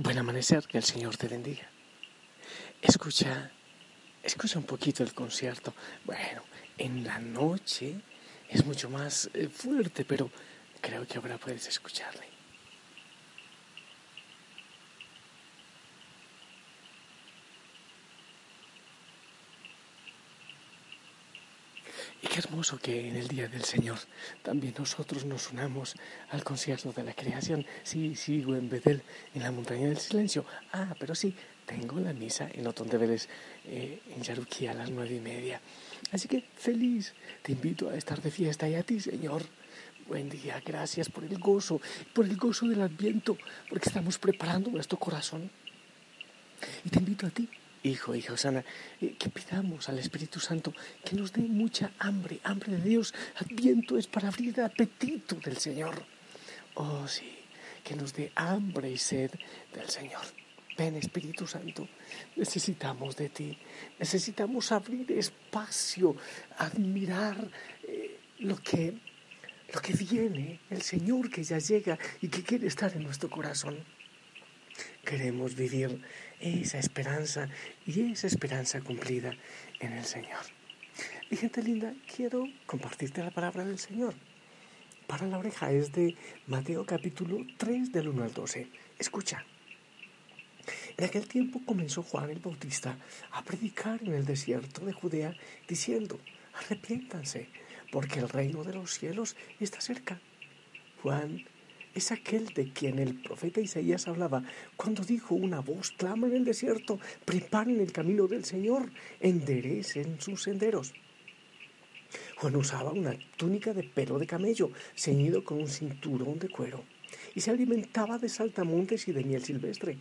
Buen amanecer, que el Señor te bendiga. Escucha, escucha un poquito el concierto. Bueno, en la noche es mucho más eh, fuerte, pero creo que ahora puedes escucharle. Y qué hermoso que en el Día del Señor también nosotros nos unamos al concierto de la creación. Sí, sigo en Bedel, en la montaña del silencio. Ah, pero sí, tengo la misa en Otón de Vélez, eh, en Yaruquí, a las nueve y media. Así que feliz, te invito a estar de fiesta y a ti, Señor. Buen día, gracias por el gozo, por el gozo del Adviento, porque estamos preparando nuestro corazón. Y te invito a ti hijo, hija Osana, eh, que pidamos al Espíritu Santo que nos dé mucha hambre, hambre de Dios. Adviento es para abrir el apetito del Señor. Oh, sí, que nos dé hambre y sed del Señor. Ven, Espíritu Santo, necesitamos de ti. Necesitamos abrir espacio, admirar eh, lo que lo que viene, el Señor que ya llega y que quiere estar en nuestro corazón. Queremos vivir esa esperanza y esa esperanza cumplida en el Señor. Y gente linda, quiero compartirte la palabra del Señor. Para la oreja es de Mateo capítulo 3 del 1 al 12. Escucha. En aquel tiempo comenzó Juan el Bautista a predicar en el desierto de Judea diciendo, arrepiéntanse, porque el reino de los cielos está cerca. Juan es aquel de quien el profeta Isaías hablaba cuando dijo una voz clama en el desierto, preparen el camino del Señor, enderecen sus senderos. Juan usaba una túnica de pelo de camello, ceñido con un cinturón de cuero, y se alimentaba de saltamontes y de miel silvestre.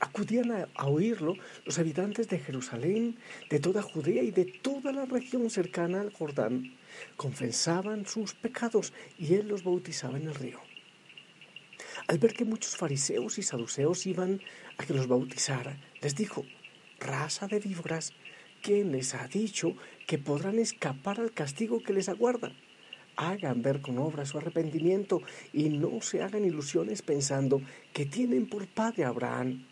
Acudían a, a, oírlo los habitantes de Jerusalén, de toda Judea y de toda la región cercana al Jordán. Confesaban sus pecados y él los bautizaba en el río. Al ver que muchos fariseos y saduceos iban a que los bautizara, les dijo, raza de víboras, ¿quién les ha dicho que podrán escapar al castigo que les aguarda? Hagan ver con obra su arrepentimiento y no se hagan ilusiones pensando que tienen por padre Abraham,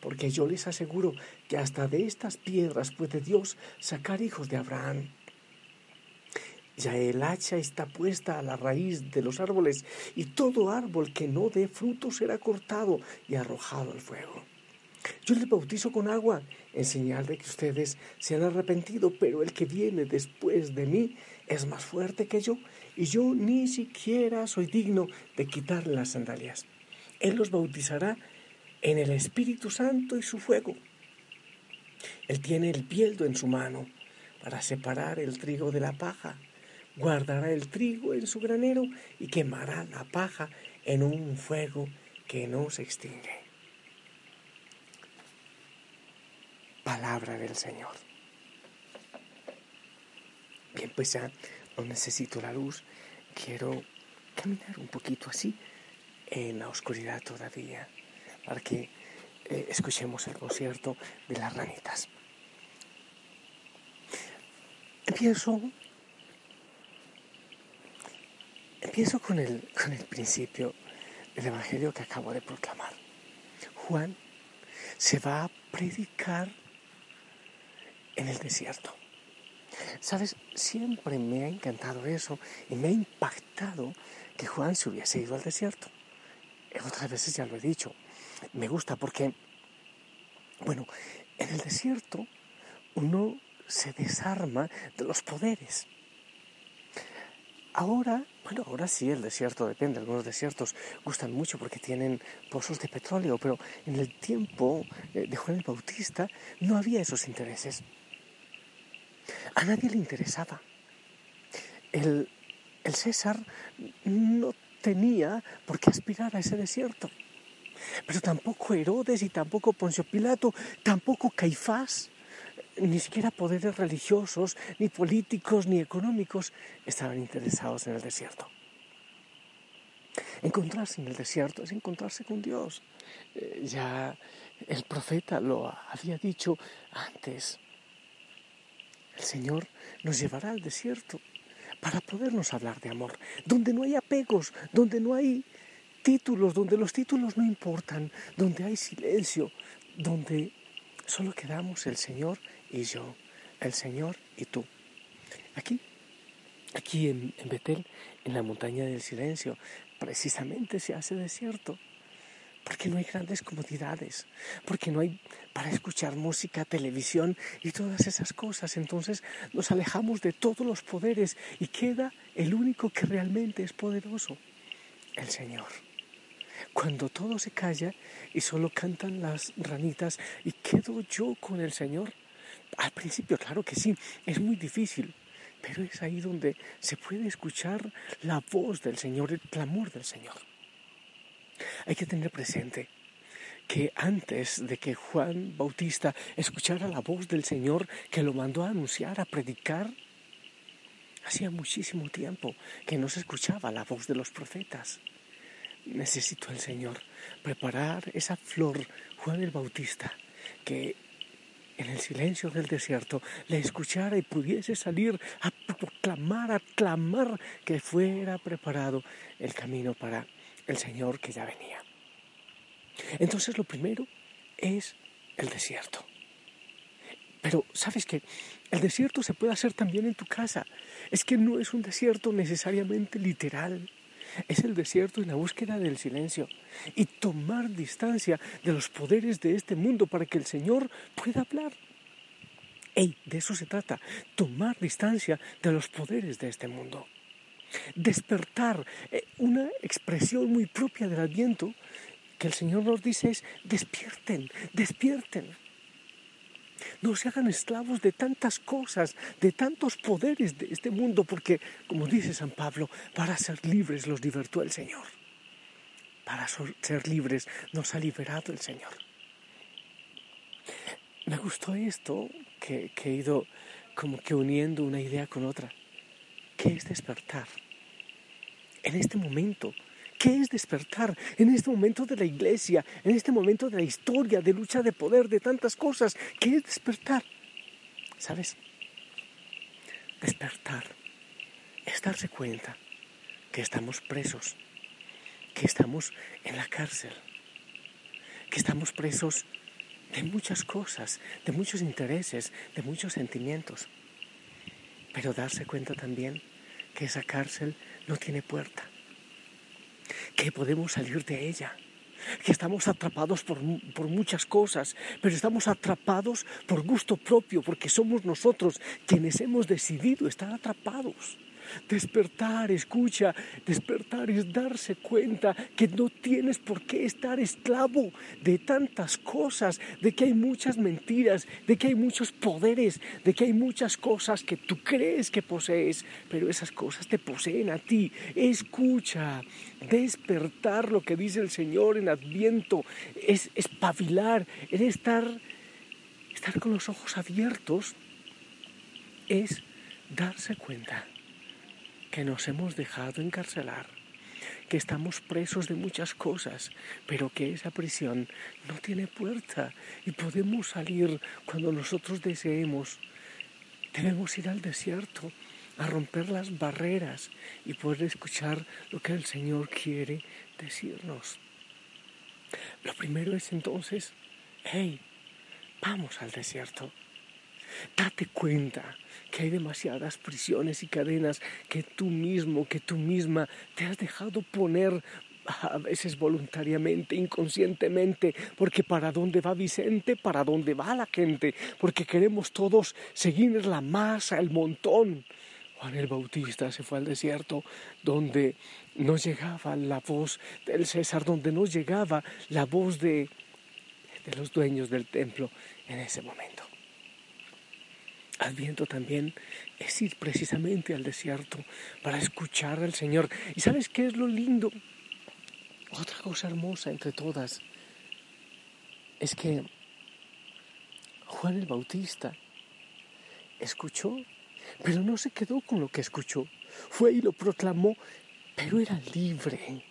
porque yo les aseguro que hasta de estas piedras puede Dios sacar hijos de Abraham. Ya el hacha está puesta a la raíz de los árboles, y todo árbol que no dé fruto será cortado y arrojado al fuego. Yo les bautizo con agua, en señal de que ustedes se han arrepentido, pero el que viene después de mí es más fuerte que yo, y yo ni siquiera soy digno de quitarle las sandalias. Él los bautizará en el Espíritu Santo y su fuego. Él tiene el bieldo en su mano para separar el trigo de la paja guardará el trigo en su granero y quemará la paja en un fuego que no se extingue. Palabra del Señor. Bien, pues ya no necesito la luz, quiero caminar un poquito así en la oscuridad todavía para que eh, escuchemos el concierto de las ranitas. Empiezo Empiezo con el, con el principio del Evangelio que acabo de proclamar. Juan se va a predicar en el desierto. Sabes, siempre me ha encantado eso y me ha impactado que Juan se hubiese ido al desierto. Otras veces ya lo he dicho. Me gusta porque, bueno, en el desierto uno se desarma de los poderes. Ahora, bueno, ahora sí el desierto depende, algunos desiertos gustan mucho porque tienen pozos de petróleo, pero en el tiempo de Juan el Bautista no había esos intereses. A nadie le interesaba. El, el César no tenía por qué aspirar a ese desierto. Pero tampoco Herodes y tampoco Poncio Pilato, tampoco Caifás, ni siquiera poderes religiosos, ni políticos, ni económicos estaban interesados en el desierto. Encontrarse en el desierto es encontrarse con Dios. Eh, ya el profeta lo había dicho antes. El Señor nos llevará al desierto para podernos hablar de amor, donde no hay apegos, donde no hay títulos, donde los títulos no importan, donde hay silencio, donde solo quedamos el Señor y yo, el Señor y tú. Aquí, aquí en, en Betel, en la montaña del silencio, precisamente se hace desierto porque no hay grandes comodidades, porque no hay para escuchar música, televisión y todas esas cosas. Entonces nos alejamos de todos los poderes y queda el único que realmente es poderoso, el Señor. Cuando todo se calla y solo cantan las ranitas y quedo yo con el Señor. Al principio, claro que sí, es muy difícil, pero es ahí donde se puede escuchar la voz del Señor, el clamor del Señor. Hay que tener presente que antes de que Juan Bautista escuchara la voz del Señor que lo mandó a anunciar, a predicar, hacía muchísimo tiempo que no se escuchaba la voz de los profetas. Necesitó el Señor preparar esa flor, Juan el Bautista, que en el silencio del desierto le escuchara y pudiese salir a proclamar, a clamar que fuera preparado el camino para el Señor que ya venía. Entonces lo primero es el desierto. Pero sabes que el desierto se puede hacer también en tu casa. Es que no es un desierto necesariamente literal. Es el desierto en la búsqueda del silencio y tomar distancia de los poderes de este mundo para que el Señor pueda hablar. Ey, de eso se trata, tomar distancia de los poderes de este mundo. Despertar, eh, una expresión muy propia del Adviento que el Señor nos dice es, despierten, despierten. No se hagan esclavos de tantas cosas, de tantos poderes de este mundo, porque, como dice San Pablo, para ser libres los libertó el Señor. Para ser libres nos ha liberado el Señor. Me gustó esto que, que he ido como que uniendo una idea con otra, que es despertar en este momento. ¿Qué es despertar en este momento de la iglesia, en este momento de la historia, de lucha de poder, de tantas cosas? ¿Qué es despertar? ¿Sabes? Despertar es darse cuenta que estamos presos, que estamos en la cárcel, que estamos presos de muchas cosas, de muchos intereses, de muchos sentimientos. Pero darse cuenta también que esa cárcel no tiene puerta, que podemos salir de ella, que estamos atrapados por, por, muchas cosas, pero estamos atrapados por gusto propio, porque somos nosotros quienes hemos decidido estar atrapados. Despertar, escucha, despertar es darse cuenta que no tienes por qué estar esclavo de tantas cosas, de que hay muchas mentiras, de que hay muchos poderes, de que hay muchas cosas que tú crees que posees, pero esas cosas te poseen a ti. Escucha, despertar lo que dice el Señor en Adviento, es espabilar, es estar, estar con los ojos abiertos, es darse cuenta que nos hemos dejado encarcelar, que estamos presos de muchas cosas, pero que esa prisión no tiene puerta y podemos salir cuando nosotros deseemos. Debemos ir al desierto a romper las barreras y poder escuchar lo que el Señor quiere decirnos. Lo primero es entonces, hey, vamos al desierto. Date cuenta que hay demasiadas prisiones y cadenas que tú mismo, que tú misma te has dejado poner a veces voluntariamente, inconscientemente, porque para dónde va Vicente, para dónde va la gente, porque queremos todos seguir la masa, el montón. Juan el Bautista se fue al desierto donde no llegaba la voz del César, donde no llegaba la voz de, de los dueños del templo en ese momento. Adviento también es ir precisamente al desierto para escuchar al Señor. ¿Y sabes qué es lo lindo? Otra cosa hermosa entre todas es que Juan el Bautista escuchó, pero no se quedó con lo que escuchó. Fue y lo proclamó, pero era libre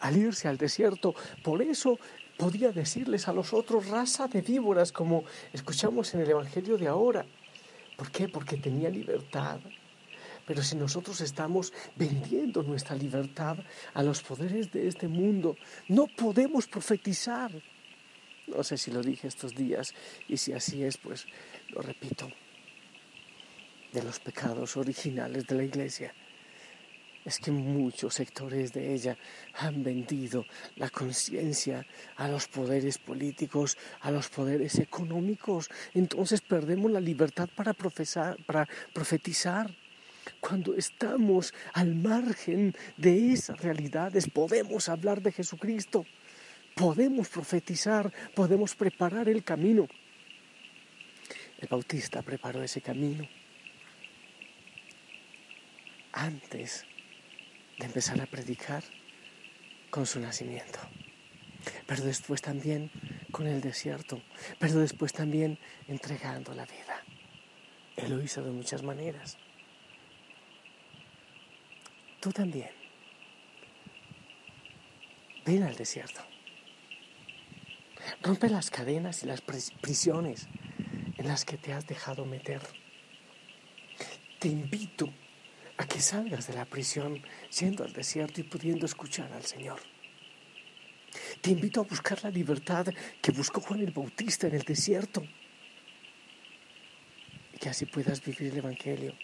al irse al desierto. Por eso podía decirles a los otros raza de víboras, como escuchamos en el Evangelio de ahora. ¿Por qué? Porque tenía libertad. Pero si nosotros estamos vendiendo nuestra libertad a los poderes de este mundo, no podemos profetizar. No sé si lo dije estos días y si así es, pues lo repito. De los pecados originales de la iglesia es que muchos sectores de ella han vendido la conciencia a los poderes políticos, a los poderes económicos. Entonces perdemos la libertad para, profesar, para profetizar. Cuando estamos al margen de esas realidades, podemos hablar de Jesucristo, podemos profetizar, podemos preparar el camino. El Bautista preparó ese camino antes de empezar a predicar con su nacimiento, pero después también con el desierto, pero después también entregando la vida. Él lo hizo de muchas maneras tú también. Ven al desierto. Rompe las cadenas y las prisiones en las que te has dejado meter. Te invito a que salgas de la prisión siendo al desierto y pudiendo escuchar al Señor. Te invito a buscar la libertad que buscó Juan el Bautista en el desierto. Y que así puedas vivir el Evangelio.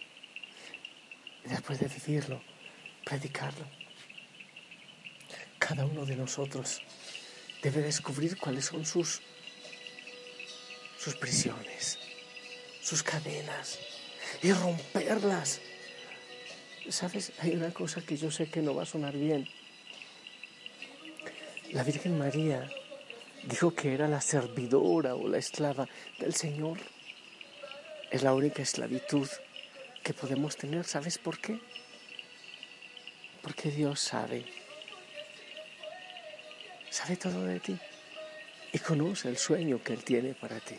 Y después de vivirlo, predicarlo. Cada uno de nosotros debe descubrir cuáles son sus, sus prisiones, sus cadenas y romperlas. ¿Sabes? Hay una cosa que yo sé que no va a sonar bien. La Virgen María dijo que era la servidora o la esclava del Señor. Es la única esclavitud que podemos tener. ¿Sabes por qué? Porque Dios sabe, sabe todo de ti y conoce el sueño que Él tiene para ti.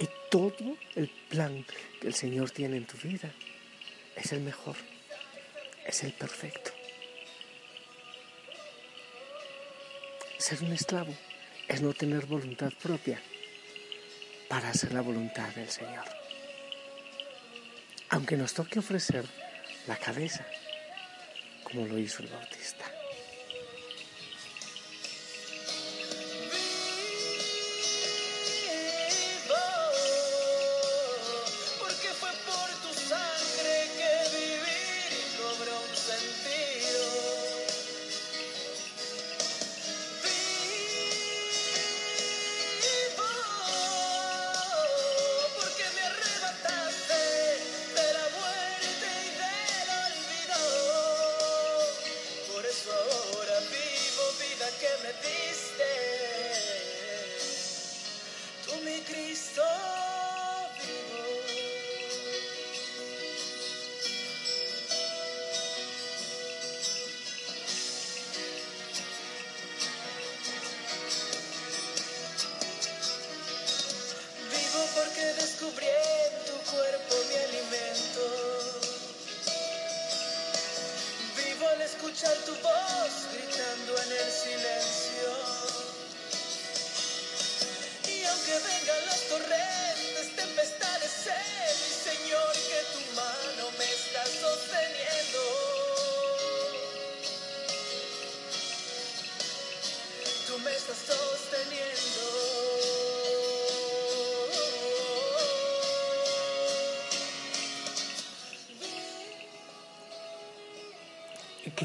Y todo el plan que el Señor tiene en tu vida es el mejor, es el perfecto. Ser un esclavo es no tener voluntad propia para hacer la voluntad del Señor. Aunque nos toque ofrecer la cabeza, como lo hizo el Bautista.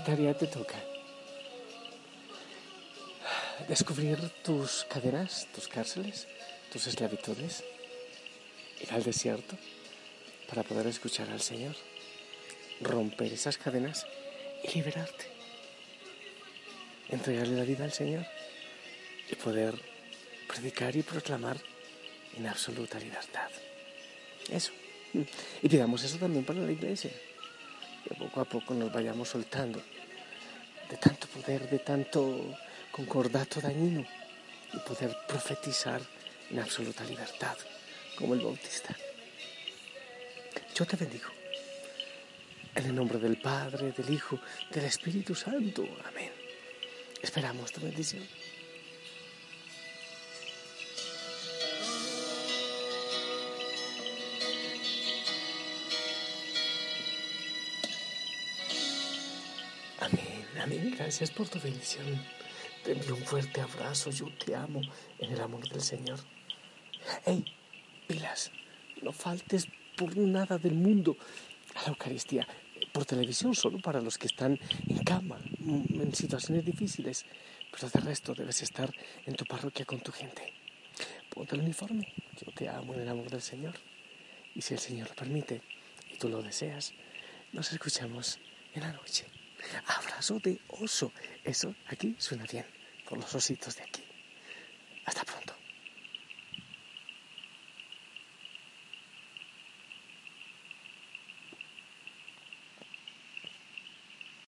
Tarea te toca? Descubrir tus cadenas, tus cárceles, tus esclavitudes, ir al desierto para poder escuchar al Señor, romper esas cadenas y liberarte, entregarle la vida al Señor y poder predicar y proclamar en absoluta libertad. Eso. Y pidamos eso también para la iglesia. Que poco a poco nos vayamos soltando de tanto poder, de tanto concordato dañino y poder profetizar en absoluta libertad, como el Bautista. Yo te bendigo. En el nombre del Padre, del Hijo, del Espíritu Santo. Amén. Esperamos tu bendición. Gracias por tu bendición. Te envío un fuerte abrazo. Yo te amo en el amor del Señor. Hey, pilas, no faltes por nada del mundo a la Eucaristía. Por televisión, solo para los que están en cama, en situaciones difíciles. Pero de resto debes estar en tu parroquia con tu gente. Ponte el uniforme. Yo te amo en el amor del Señor. Y si el Señor lo permite y tú lo deseas, nos escuchamos en la noche. Abrazo de oso. Eso aquí suena bien, con los ositos de aquí. Hasta pronto.